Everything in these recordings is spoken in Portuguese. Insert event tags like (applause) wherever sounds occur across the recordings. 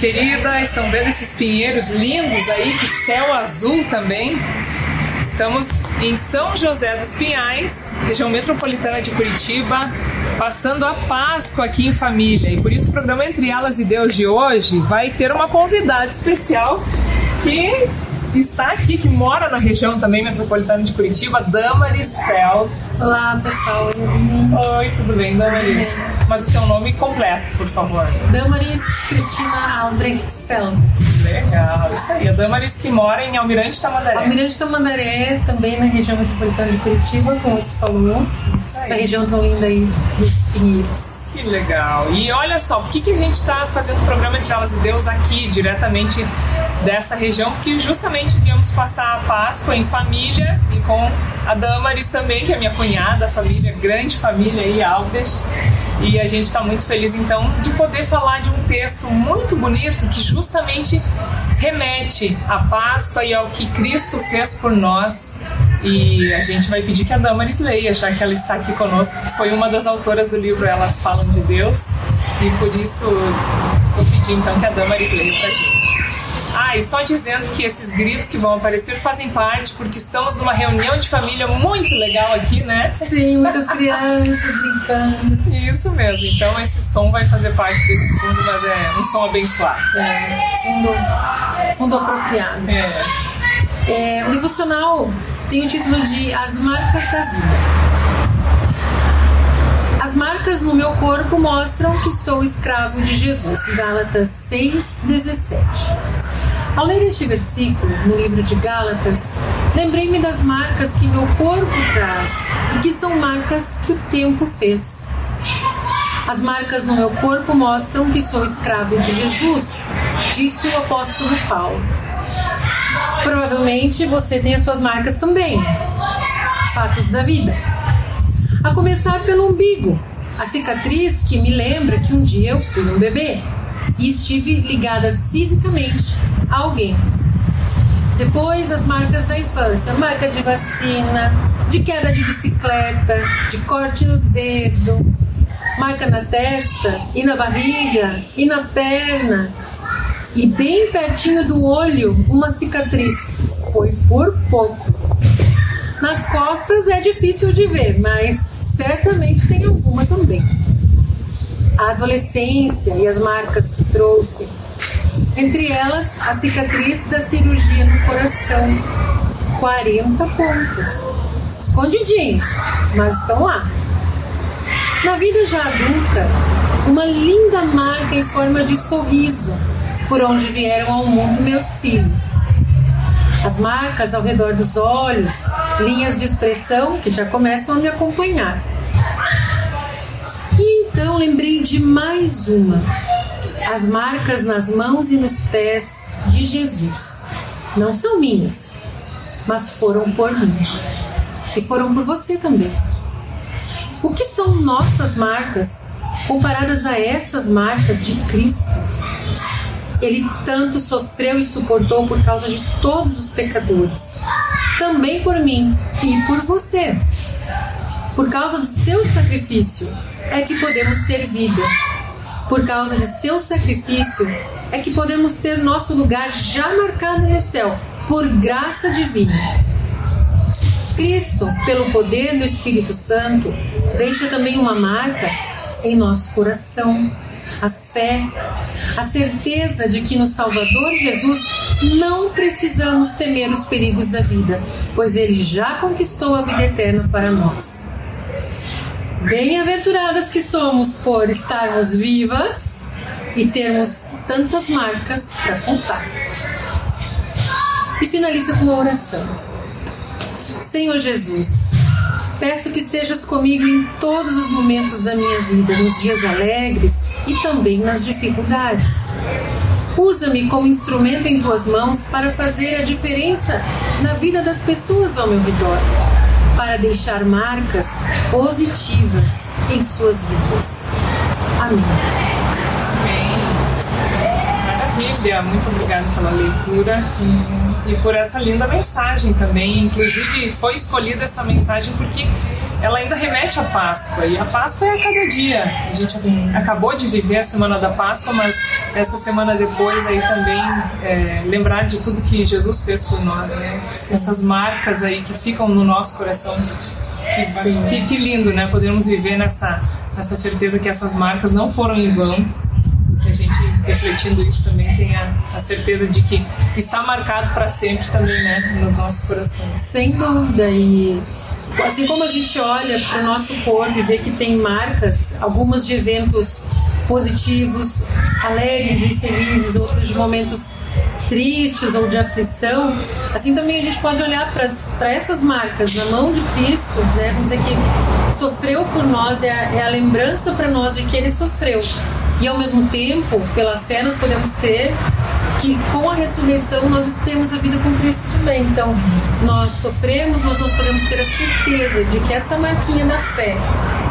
querida, estão vendo esses pinheiros lindos aí, que céu azul também. Estamos em São José dos Pinhais, região metropolitana de Curitiba, passando a Páscoa aqui em família. E por isso o programa Entre Elas e Deus de hoje vai ter uma convidada especial que está aqui, que mora na região também metropolitana de Curitiba, Damaris Feld. Olá, pessoal. Oi, tudo bem, Damaris? Mas o seu nome completo, por favor. Damaris Cristina Albrecht Feld. Legal, isso aí. A Damaris que mora em Almirante Tamandaré. Almirante Tamandaré, também na região metropolitana de Curitiba, como você falou. Essa região tão linda aí dos Pinheiros. Que legal. E olha só, por que, que a gente está fazendo o programa Entre Elas e Deus aqui, diretamente dessa região? Porque justamente viemos passar a Páscoa em família e com a Damaris também, que é minha cunhada, família, grande família aí, Alves. E a gente está muito feliz então de poder falar de um texto muito bonito que justamente remete à Páscoa e ao que Cristo fez por nós. E a gente vai pedir que a Damaris leia, já que ela está aqui conosco, que foi uma das autoras do livro Elas Falam de Deus. E por isso vou pedir então que a Damaris leia pra gente. Ah, e só dizendo que esses gritos que vão aparecer fazem parte, porque estamos numa reunião de família muito legal aqui, né? Sim, muitas crianças brincando. Isso mesmo, então esse som vai fazer parte desse fundo, mas é um som abençoado. É, fundo, fundo apropriado. É. É, o devocional tem o título de As Marcas da Vida. As marcas no meu corpo mostram que sou escravo de Jesus. Gálatas 6:17. Ao ler este versículo no livro de Gálatas, lembrei-me das marcas que meu corpo traz e que são marcas que o tempo fez. As marcas no meu corpo mostram que sou escravo de Jesus, disse o apóstolo Paulo. Provavelmente você tem as suas marcas também. Fatos da vida. A começar pelo umbigo, a cicatriz que me lembra que um dia eu fui um bebê e estive ligada fisicamente a alguém. Depois, as marcas da infância: marca de vacina, de queda de bicicleta, de corte no dedo, marca na testa e na barriga e na perna. E bem pertinho do olho, uma cicatriz. Foi por pouco. Nas costas é difícil de ver, mas certamente tem alguma também. A adolescência e as marcas que trouxe, entre elas a cicatriz da cirurgia no coração, 40 pontos, escondidinhos, mas estão lá. Na vida já adulta, uma linda marca em forma de sorriso, por onde vieram ao mundo meus filhos. As marcas ao redor dos olhos, linhas de expressão que já começam a me acompanhar. E então lembrei de mais uma: as marcas nas mãos e nos pés de Jesus. Não são minhas, mas foram por mim. E foram por você também. O que são nossas marcas comparadas a essas marcas de Cristo? Ele tanto sofreu e suportou por causa de todos os pecadores, também por mim e por você. Por causa do seu sacrifício é que podemos ter vida. Por causa de seu sacrifício é que podemos ter nosso lugar já marcado no céu, por graça divina. Cristo, pelo poder do Espírito Santo, deixa também uma marca em nosso coração a fé, a certeza de que no Salvador Jesus não precisamos temer os perigos da vida, pois ele já conquistou a vida eterna para nós. Bem-aventuradas que somos por estarmos vivas e termos tantas marcas para contar. E finaliza com uma oração. Senhor Jesus, Peço que estejas comigo em todos os momentos da minha vida, nos dias alegres e também nas dificuldades. Usa-me como instrumento em tuas mãos para fazer a diferença na vida das pessoas ao meu redor, para deixar marcas positivas em suas vidas. Amém. Maravilha, muito obrigada pela leitura e, e, por essa linda mensagem também. Inclusive, foi escolhida essa mensagem porque ela ainda remete à Páscoa e a Páscoa é a cada dia. A gente acabou de viver a semana da Páscoa, mas essa semana depois aí também é, lembrar de tudo que Jesus fez por nós, né? Essas marcas aí que ficam no nosso coração. Que, que, que lindo, né? Podermos viver nessa, nessa certeza que essas marcas não foram em vão refletindo isso também tem a, a certeza de que está marcado para sempre também, né, nos nossos corações. Sem dúvida e assim como a gente olha para o nosso corpo e vê que tem marcas, algumas de eventos positivos, alegres e felizes, outros de momentos tristes ou de aflição, assim também a gente pode olhar para essas marcas na mão de Cristo, né? Vamos dizer que sofreu por nós, é a, é a lembrança para nós de que ele sofreu. E ao mesmo tempo, pela fé, nós podemos crer que com a ressurreição nós temos a vida com Cristo também. Então, nós sofremos, mas nós podemos ter a certeza de que essa marquinha da fé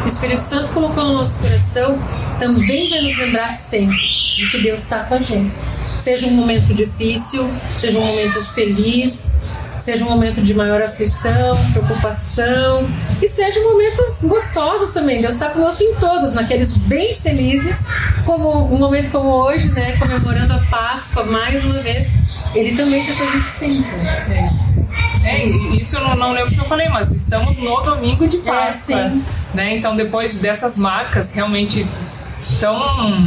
que o Espírito Santo colocou no nosso coração também vai nos lembrar sempre de que Deus está com a gente. Seja um momento difícil, seja um momento feliz, seja um momento de maior aflição, preocupação e sejam momentos gostosos também. Deus está conosco em todos, naqueles bem felizes, como um momento como hoje, né, comemorando a Páscoa mais uma vez. Ele também está com a gente sempre. É isso. É, isso eu não, não lembro se eu falei, mas estamos no domingo de é, Páscoa. É, né? Então, depois dessas marcas realmente tão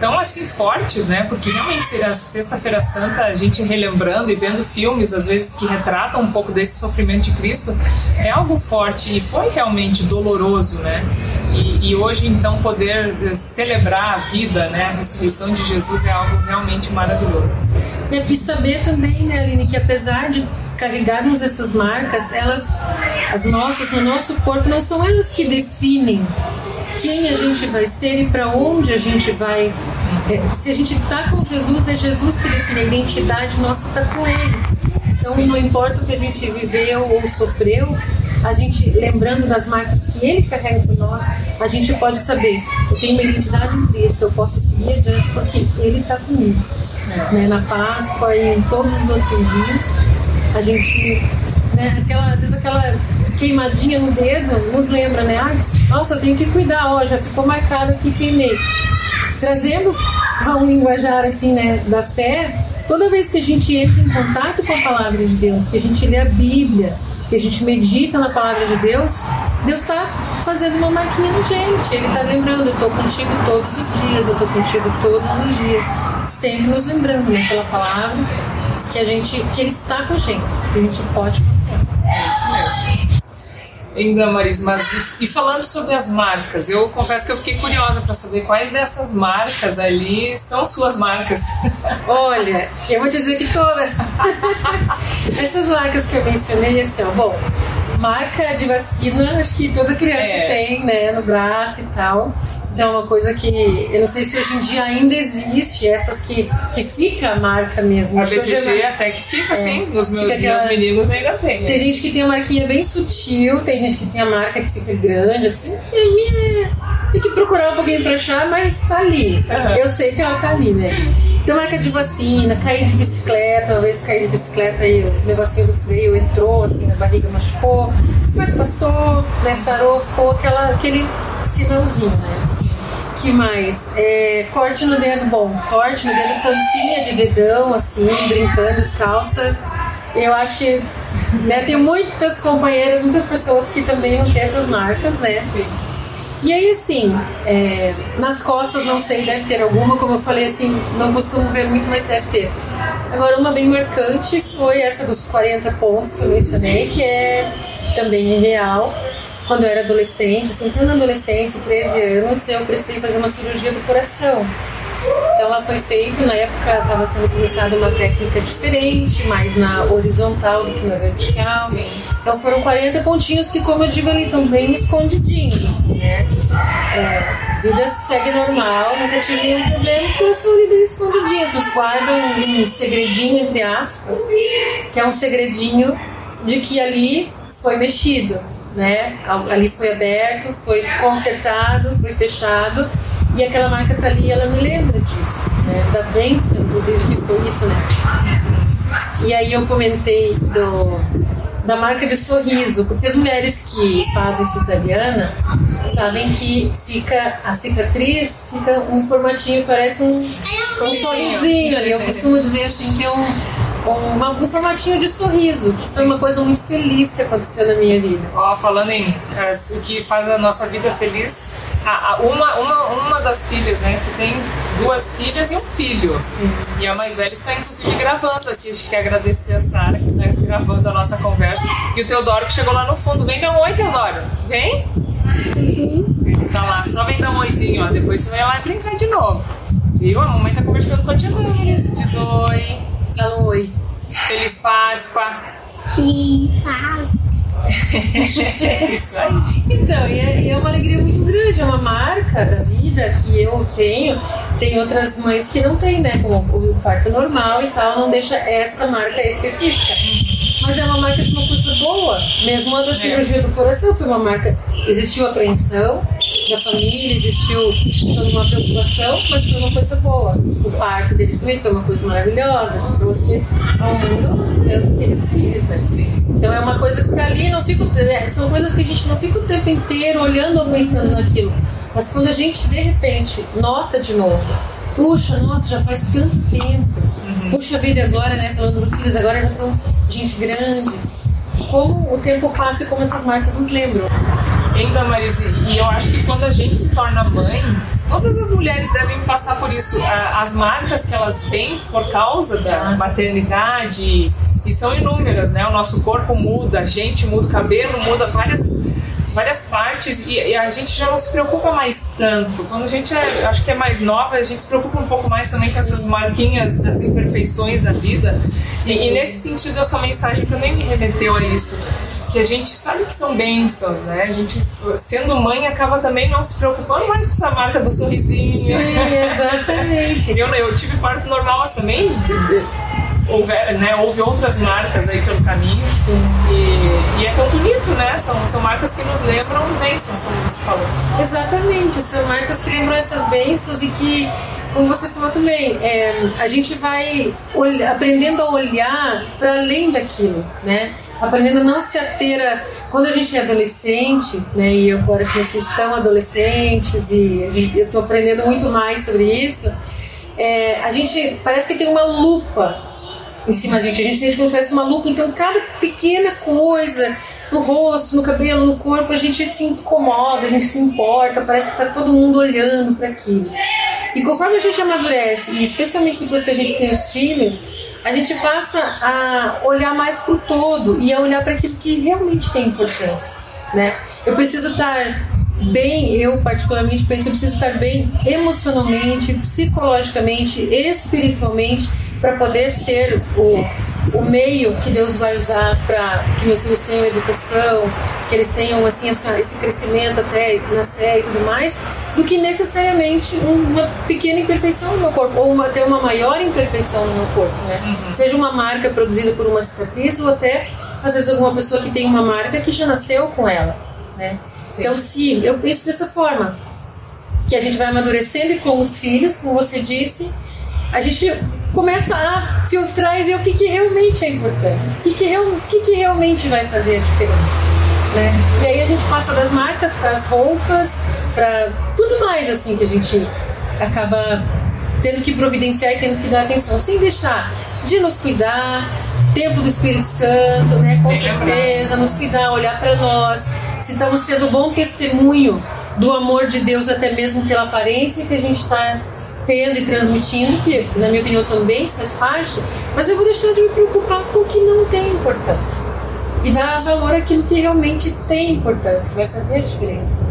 tão assim fortes, né? Porque realmente a Sexta-feira Santa, a gente relembrando e vendo filmes, às vezes, que retratam um pouco desse sofrimento de Cristo, é algo forte e foi realmente doloroso, né? E, e hoje, então, poder eh, celebrar a vida, né? A ressurreição de Jesus é algo realmente maravilhoso. E saber também, né, Aline, que apesar de carregarmos essas marcas, elas, as nossas, no nosso corpo, não são elas que definem quem a gente vai ser e para onde a gente vai. É, se a gente está com Jesus, é Jesus que define a identidade nossa, está com Ele. Então, não importa o que a gente viveu ou sofreu, a gente, lembrando das marcas que Ele carrega por nós, a gente pode saber: eu tenho uma identidade em Cristo, eu posso seguir adiante porque Ele está comigo. É. Né? Na Páscoa e em todos os outros dias, a gente. Né, aquela, às vezes aquela queimadinha no dedo nos lembra, né? Ah, nossa, eu tenho que cuidar, ó, já ficou marcado aqui, queimei. Trazendo a um linguajar assim, né, da fé, toda vez que a gente entra em contato com a palavra de Deus, que a gente lê a Bíblia, que a gente medita na palavra de Deus, Deus está fazendo uma marquinha na gente. Ele está lembrando, eu estou contigo todos os dias, eu estou contigo todos os dias. Sempre nos lembrando, né, pela palavra, que a gente, que Ele está com a gente, que a gente pode. É isso ainda, Maris, mas e, e, falando sobre as marcas, eu confesso que eu fiquei curiosa para saber quais dessas marcas ali são suas marcas. (laughs) Olha, eu vou dizer que todas. (laughs) Essas marcas que eu mencionei, assim, ó, bom, marca de vacina, acho que toda criança é. tem, né, no braço e tal. Então é uma coisa que eu não sei se hoje em dia ainda existe essas que, que fica a marca mesmo. A BCG até que fica, é, sim. Nos meus, aquela... meus meninos ainda tem. Tem gente que tem uma marquinha bem sutil, tem gente que tem a marca que fica grande, assim. E aí é... tem que procurar um pouquinho pra achar, mas tá ali. Uhum. Eu sei que ela tá ali, né? Então marca de vacina, cair de bicicleta, uma vez caí de bicicleta e o negocinho do freio entrou, assim, na barriga machucou, mas passou, né, sarou, ficou aquela, aquele sinalzinho, né? Que mais? É, corte no dedo, bom, corte no dedo, tampinha de dedão, assim, brincando, descalça. Eu acho que né, tem muitas companheiras, muitas pessoas que também vão ter essas marcas, né? Sim. E aí, assim, é, nas costas, não sei, deve ter alguma, como eu falei, assim, não costumo ver muito, mas deve ter. Agora, uma bem marcante foi essa dos 40 pontos que eu mencionei, que é também real quando eu era adolescente, assim, na adolescência, 13 anos, eu precisei fazer uma cirurgia do coração. Então ela foi feita, na época estava sendo começada uma técnica diferente, mais na horizontal do que na vertical. Sim. Então foram 40 pontinhos que, como eu digo ali, estão bem escondidinhos, assim, né? É, vida segue normal, nunca tive nenhum problema, porque elas estão ali bem escondidinhas, mas guardam um segredinho, entre aspas, que é um segredinho de que ali foi mexido né? Ali foi aberto, foi consertado, foi fechado E aquela marca tá ali, ela me lembra disso, né? Da bênção, inclusive, que foi isso, né? E aí eu comentei do, da marca de sorriso, porque as mulheres que fazem cesariana sabem que fica a cicatriz, fica um formatinho, parece um, um sorrisinho ali. Eu costumo dizer assim que é um uma, um formatinho de sorriso, que foi uma coisa muito feliz que aconteceu na minha vida. Ó, falando em é, o que faz a nossa vida feliz, a, a, uma, uma, uma das filhas, né? Isso tem duas filhas e um filho. Sim. E a mais velha está inclusive gravando aqui. A gente quer agradecer a Sara que está gravando a nossa conversa. E o Teodoro que chegou lá no fundo. Vem dar um oi, Teodoro. Vem? Uhum. Tá lá, só vem dar um oizinho, ó. Depois você vai lá brincar de novo. Viu? A mamãe tá conversando com a tia Damaris. Diz oi. Fala oi. Feliz Páscoa. Feliz Páscoa. (laughs) Isso aí. Então, e é, e é, uma alegria muito grande, é uma marca da vida que eu tenho. Tem outras mães que não têm, né? Como o parto normal e tal, não deixa esta marca específica. Mas é uma marca de uma coisa boa. Mesmo a da cirurgia é. do coração foi uma marca. Existiu apreensão, da família, existiu toda uma preocupação, mas foi uma coisa boa. O parto deles também foi uma coisa maravilhosa, que trouxe ao mundo seus queridos filhos, né? Então é uma coisa que tá ali, não fico, é, são coisas que a gente não fica o tempo inteiro olhando ou pensando naquilo. Mas quando a gente, de repente, nota de novo, puxa, nossa, já faz tanto tempo. Puxa vida agora, né? Falando dos filhos, agora já estão gente grande. Como o tempo passa e como essas marcas nos lembram. Ainda, Marise, e eu acho que quando a gente se torna mãe, todas as mulheres devem passar por isso. As marcas que elas têm por causa da maternidade, e são inúmeras, né? O nosso corpo muda, a gente muda, o cabelo muda, várias várias partes e, e, a gente já não se preocupa mais tanto. Quando a gente é, acho que é mais nova, a gente se preocupa um pouco mais também com essas marquinhas das imperfeições da vida. E, e, nesse sentido, a sua mensagem também me remeteu a isso que a gente sabe que são bênçãos, né? A gente, sendo mãe, acaba também não se preocupando mais com essa marca do sorrisinho. Sim, exatamente. (laughs) eu, eu tive parto normal, mas também houve, né, houve outras marcas aí pelo caminho. E, e, é tão bonito, né? São, são marcas que nos lembram bênçãos, como você falou. Exatamente, são marcas que lembram essas bênçãos e que como você falou também, é, a gente vai aprendendo a olhar para além daquilo, né? aprendendo a não se ater a. Quando a gente é adolescente, né, e eu agora vocês estão adolescentes, e eu estou aprendendo muito mais sobre isso, é, a gente parece que tem uma lupa em cima da gente. A gente sente uma lupa, então cada pequena coisa no rosto, no cabelo, no corpo, a gente se incomoda, a gente se importa, parece que está todo mundo olhando para aquilo. E conforme a gente amadurece, e especialmente depois que a gente tem os filhos, a gente passa a olhar mais para o todo e a olhar para aquilo que realmente tem importância, né? Eu preciso estar bem, eu particularmente penso, eu preciso estar bem emocionalmente, psicologicamente, espiritualmente para poder ser o, o meio que Deus vai usar para que meus filhos tenham educação, que eles tenham assim essa, esse crescimento até na fé e tudo mais, do que necessariamente uma pequena imperfeição no meu corpo ou uma, até uma maior imperfeição no meu corpo, né? Uhum. Seja uma marca produzida por uma cicatriz ou até às vezes alguma pessoa que tem uma marca que já nasceu com ela, né? Então, se eu penso dessa forma, que a gente vai amadurecendo e com os filhos, como você disse, a gente começa a filtrar e ver o que, que realmente é importante, o que, que, real, o que, que realmente vai fazer a diferença. Né? E aí a gente passa das marcas para as roupas, para tudo mais assim que a gente acaba tendo que providenciar e tendo que dar atenção, sem deixar de nos cuidar, tempo do Espírito Santo, né? Com certeza, nos cuidar, olhar para nós, se estamos sendo bom testemunho do amor de Deus até mesmo pela aparência que a gente está tendo e transmitindo, que na minha opinião também faz parte, mas eu vou deixar de me preocupar com o que não tem importância e dar valor àquilo que realmente tem importância, que vai fazer a diferença.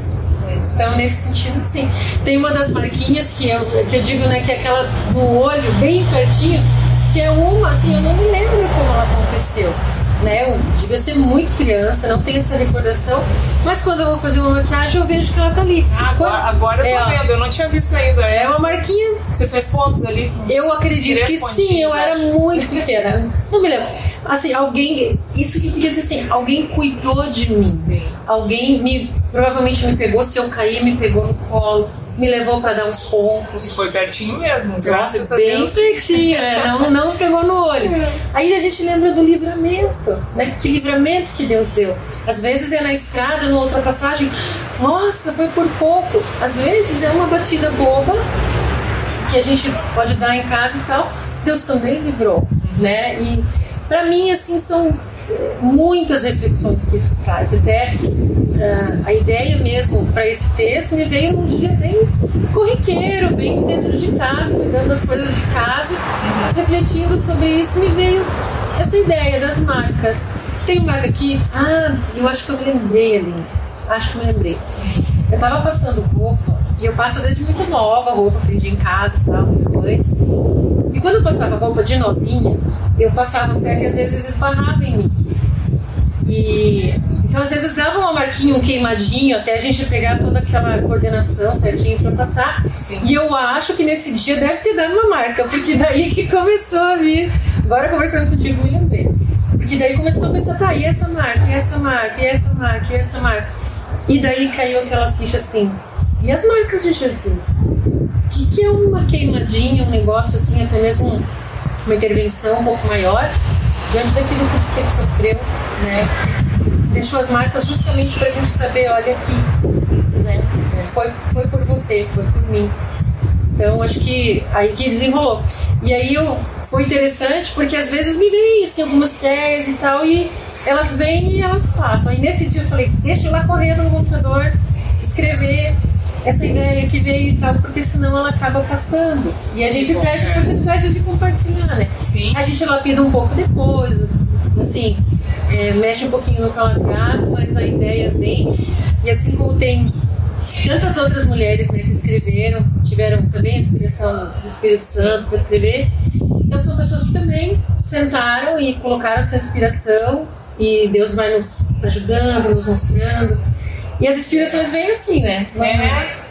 Então, nesse sentido, sim. Tem uma das marquinhas que eu, que eu digo, né, que é aquela no olho, bem pertinho, que é uma, assim, eu não me lembro como ela aconteceu né? Eu devia ser muito criança, não tenho essa recordação. Mas quando eu vou fazer uma maquiagem, eu vejo que ela tá ali. Agora, agora eu tô é, vendo, eu não tinha visto ainda. É, uma marquinha. Você fez pontos ali? Eu acredito que sim, eu era muito pequena. Não me lembro. Assim, alguém. Isso que quer dizer assim, alguém cuidou de mim. Sim. Alguém me. Provavelmente me pegou, se eu cair, me pegou no colo me levou para dar uns pontos. Foi pertinho mesmo, graças a bem Deus. pertinho, é, (laughs) não, não pegou no olho. Aí a gente lembra do livramento, né? Que livramento que Deus deu. Às vezes é na estrada, numa ultrapassagem, nossa, foi por pouco. Às vezes é uma batida boba que a gente pode dar em casa e tal. Deus também livrou, né? E para mim, assim, são muitas reflexões que isso traz. Até uh, a ideia mesmo para esse texto me veio num dia bem corriqueiro, bem dentro de casa, cuidando das coisas de casa, refletindo sobre isso, me veio essa ideia das marcas. Tem marca aqui, ah, eu acho que eu me lembrei ali, acho que me lembrei. Eu tava passando roupa, e eu passo desde muito nova roupa, aprendi em casa e tal, mãe. E quando eu passava roupa de novinha, eu passava ferro e às vezes esbarrava em mim. E então às vezes dava uma marquinha, um queimadinho, até a gente pegar toda aquela coordenação certinho para passar. Sim. E eu acho que nesse dia deve ter dado uma marca, porque daí que começou a vir. Agora conversando contigo, me lembrei. Porque daí começou a pensar, tá, e essa marca, e essa marca, e essa marca, e essa marca. E daí caiu aquela ficha assim, e as marcas de Jesus? O que, que é uma queimadinha, um negócio assim, até mesmo uma intervenção um pouco maior, diante daquilo tudo que ele sofreu, né? Deixou as marcas justamente para a gente saber, olha aqui, né? Foi, foi por você, foi por mim. Então acho que aí que desenrolou. E aí eu, foi interessante porque às vezes me vem assim, algumas ideias e tal, e elas vêm e elas passam. Aí nesse dia eu falei, deixa eu lá correndo no computador, escrever essa ideia que veio e tal, porque senão ela acaba passando. E a gente bom, perde a oportunidade de compartilhar, né? Sim. A gente lapida um pouco depois, assim, é, mexe um pouquinho no palavreado, mas a ideia vem. E assim como tem tantas outras mulheres né, que escreveram, tiveram também a inspiração do Espírito Santo para escrever, então são pessoas que também sentaram e colocaram sua inspiração e Deus vai nos ajudando, nos mostrando. E as inspirações vêm assim, né?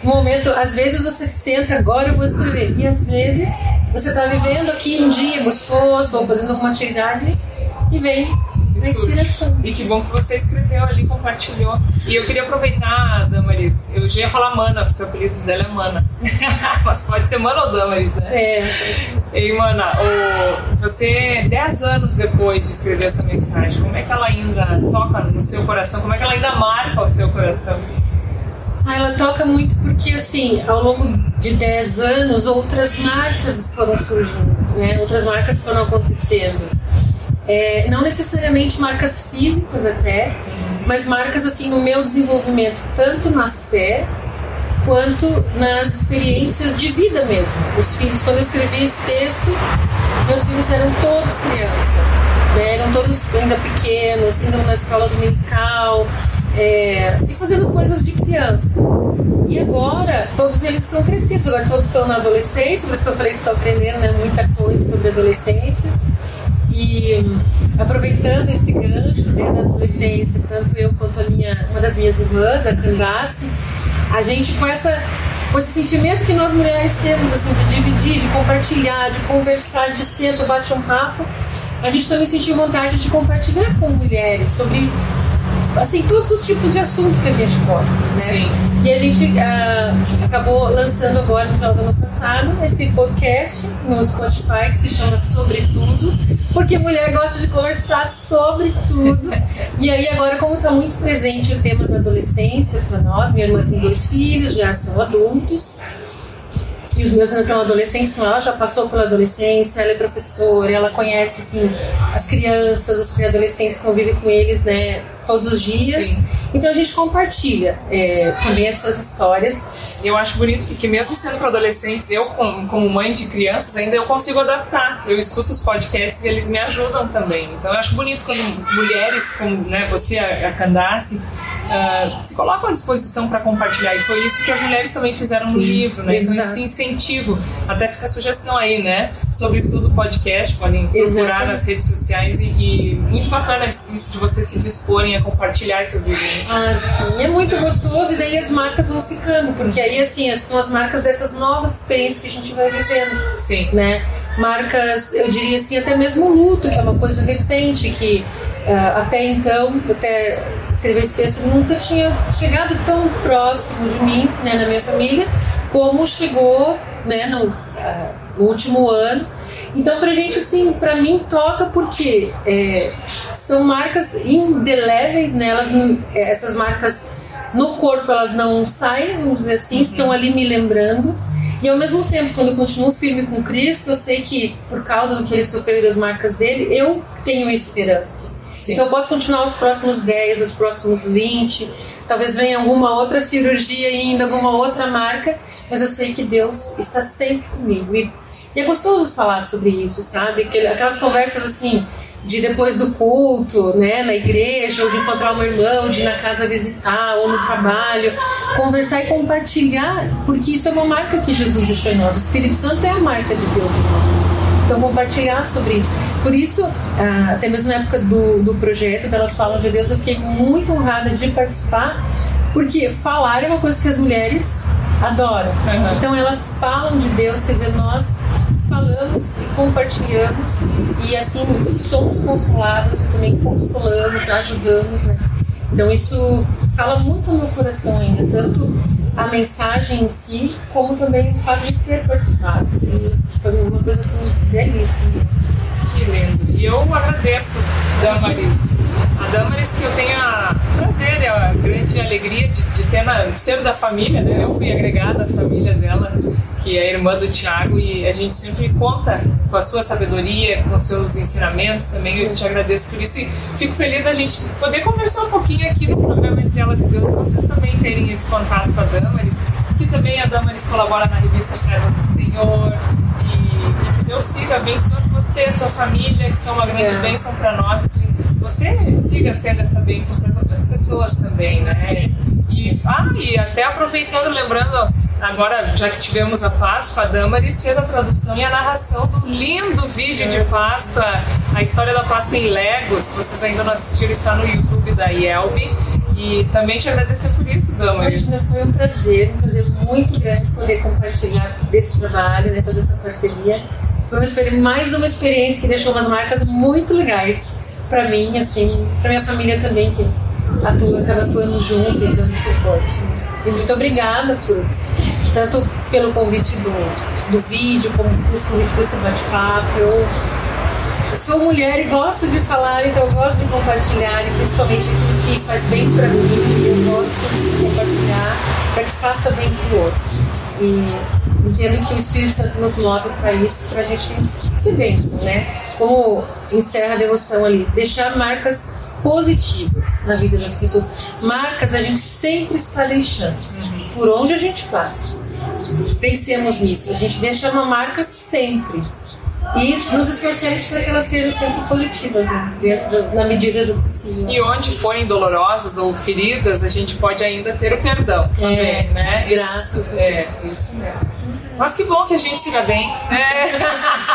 No momento, às vezes você se senta, agora eu vou escrever. E às vezes você está vivendo aqui um dia gostoso ou fazendo alguma atividade e vem surge. E que bom que você escreveu ali, compartilhou. E eu queria aproveitar, Damaris, eu já ia falar Mana, porque o apelido dela é Mana. (laughs) Mas pode ser Mana ou Damaris, né? É, Ei, Mana, o- você, 10 anos depois de escrever essa mensagem, como é que ela ainda toca no seu coração? Como é que ela ainda marca o seu coração? Ah, ela toca muito porque, assim, ao longo de 10 anos, outras marcas foram surgindo, né? Outras marcas foram acontecendo. É, não necessariamente marcas físicas até, mas marcas, assim, no meu desenvolvimento, tanto na fé, quanto nas experiências de vida mesmo. Os filhos, quando eu escrevi esse texto, meus filhos eram todos crianças, né? eram todos ainda pequenos, ainda na escola dominical, é, e fazendo as coisas de criança. E agora, todos eles estão crescidos, agora todos estão na adolescência, por isso que eu falei que estou aprendendo né, muita coisa sobre adolescência. E aproveitando esse gancho né, da adolescência, tanto eu quanto a minha, uma das minhas irmãs, a Candace, a gente com essa com esse sentimento que nós mulheres temos assim de dividir, de compartilhar, de conversar, de senta, bate um papo, a gente também sentiu vontade de compartilhar com mulheres sobre assim todos os tipos de assunto que a gente gosta, né? Sim. E a gente ah, acabou lançando agora no final do ano passado esse podcast no Spotify que se chama Sobretudo, porque mulher gosta de conversar sobre tudo. (laughs) E aí agora como está muito presente o tema da adolescência para nós, minha irmã tem dois filhos, já são adultos. E os meus estão adolescentes, então ela já passou pela adolescência, ela é professora, ela conhece assim, as crianças, os pré-adolescentes, convive com eles né, todos os dias. Sim. Então a gente compartilha é, também essas histórias. Eu acho bonito que mesmo sendo para adolescentes, eu como, como mãe de crianças, ainda eu consigo adaptar. Eu escuto os podcasts e eles me ajudam também. Então eu acho bonito quando mulheres como né, você, a a Candace, ah, se colocam à disposição para compartilhar. E foi isso que as mulheres também fizeram no Isso, livro, né? Então exato. esse incentivo. Até fica a sugestão aí, né? Sobretudo podcast, podem procurar Exatamente. nas redes sociais e, e muito bacana isso de vocês se disporem a compartilhar essas vivências. Ah, sim, é muito gostoso e daí as marcas vão ficando, porque aí assim, são as marcas dessas novas experiências que a gente vai vivendo. Sim. né? Marcas, eu diria assim, até mesmo o luto, que é uma coisa recente, que ah, até então, até escrever esse texto, nunca tinha chegado tão próximo de mim, né, na minha família, como chegou né, no, uh, no último ano. Então, pra gente, assim, pra mim toca porque é, são marcas indeléveis, né? Elas, essas marcas no corpo elas não saem, vamos dizer assim, uhum. estão ali me lembrando. E ao mesmo tempo, quando eu continuo firme com Cristo, eu sei que por causa do que ele sofreu das marcas dele, eu tenho esperança. Sim. Então eu posso continuar os próximos 10, os próximos 20, talvez venha alguma outra cirurgia ainda, alguma outra marca, mas eu sei que Deus está sempre comigo. E, e é gostoso falar sobre isso, sabe? Aquelas conversas assim, de depois do culto, né, na igreja, ou de encontrar uma irmã, de ir na casa visitar, ou no trabalho, conversar e compartilhar, porque isso é uma marca que Jesus deixou em nós. O Espírito Santo é a marca de Deus em nós. Então, compartilhar sobre isso. Por isso, ah, até mesmo na época do, do projeto, elas falam de Deus, eu fiquei muito honrada de participar, porque falar é uma coisa que as mulheres adoram. Uhum. Então, elas falam de Deus, quer dizer, nós falamos e compartilhamos e assim somos consolados e também consolamos, ajudamos, né? Então isso fala muito no meu coração ainda, tanto a mensagem em si, como também o fato de ter participado. E foi uma coisa assim belíssima. Que lindo. E eu agradeço, Damaris. A Damaris que eu tenho a prazer e a grande alegria de, de ter na, ser da família, né? Eu fui agregada à família dela que é irmã do Tiago, e a gente sempre conta com a sua sabedoria, com os seus ensinamentos também. Eu te agradeço por isso e fico feliz da gente poder conversar um pouquinho aqui no programa Entre Elas e Deus, vocês também terem esse contato com a Damaris, que também a Damaris colabora na revista Servas do Senhor, e, e, que Deus siga abençoando você, sua família, que são uma grande é. bênção para nós, que você siga sendo essa bênção para as outras pessoas também, né? E, ah, e até aproveitando, lembrando Agora, já que tivemos a Páscoa, a Damaris fez a tradução e a narração do lindo vídeo de Páscoa, a história da Páscoa em Legos. Se vocês ainda não assistiram, está no YouTube da Yelby. E também te agradecer por isso, Damaris. Foi um prazer, um prazer muito grande poder compartilhar desse trabalho, né, fazer essa parceria. Foi uma mais uma experiência que deixou umas marcas muito legais para mim, assim, para minha família também, que atua, acaba atuando junto e dando suporte. E muito obrigada por tanto pelo convite do, do vídeo, como principalmente por esse bate-papo. Eu, eu, sou mulher e gosto de falar, então eu gosto de compartilhar, e principalmente aquilo que faz bem para mim, eu gosto de compartilhar para que faça bem para o outro. E entendo que o Espírito Santo nos move para isso, para a gente se bênção, né? Como encerra a devoção ali, deixar marcas positivas na vida das pessoas. Marcas a gente sempre está deixando, por onde a gente passa. Pensemos nisso, a gente deixa uma marca sempre e nos esforcemos para que elas sejam sempre positivas, né? dentro na medida do possível. E onde forem dolorosas ou feridas, a gente pode ainda ter o perdão também, é, né? Graças isso, é, isso mesmo. Mas que bom que a gente siga bem. É.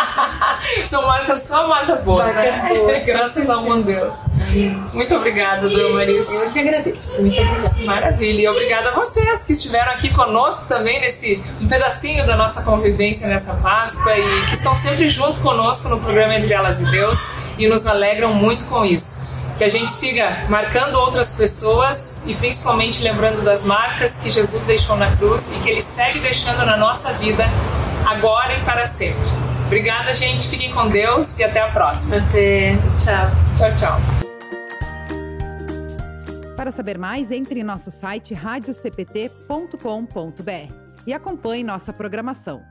(laughs) São marcas, só marcas boas, marcas né? Boas. (laughs) Graças ao bom Deus. Muito obrigada, Damaris. Eu que agradeço. Muito obrigada. Maravilha. E obrigada a vocês que estiveram aqui conosco também nesse um pedacinho da nossa convivência nessa Páscoa e que estão sempre junto conosco no programa Entre Elas e Deus e nos alegram muito com isso que a gente siga marcando outras pessoas e principalmente lembrando das marcas que Jesus deixou na cruz e que Ele segue deixando na nossa vida agora e para sempre. Obrigada, gente. Fiquem com Deus e até a próxima. Até. Tchau. Tchau, tchau. Para saber mais, entre em nosso site radiocpt.com.br e acompanhe nossa programação.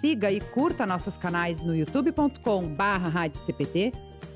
Siga e curta nossos canais no youtube.com/radiocpt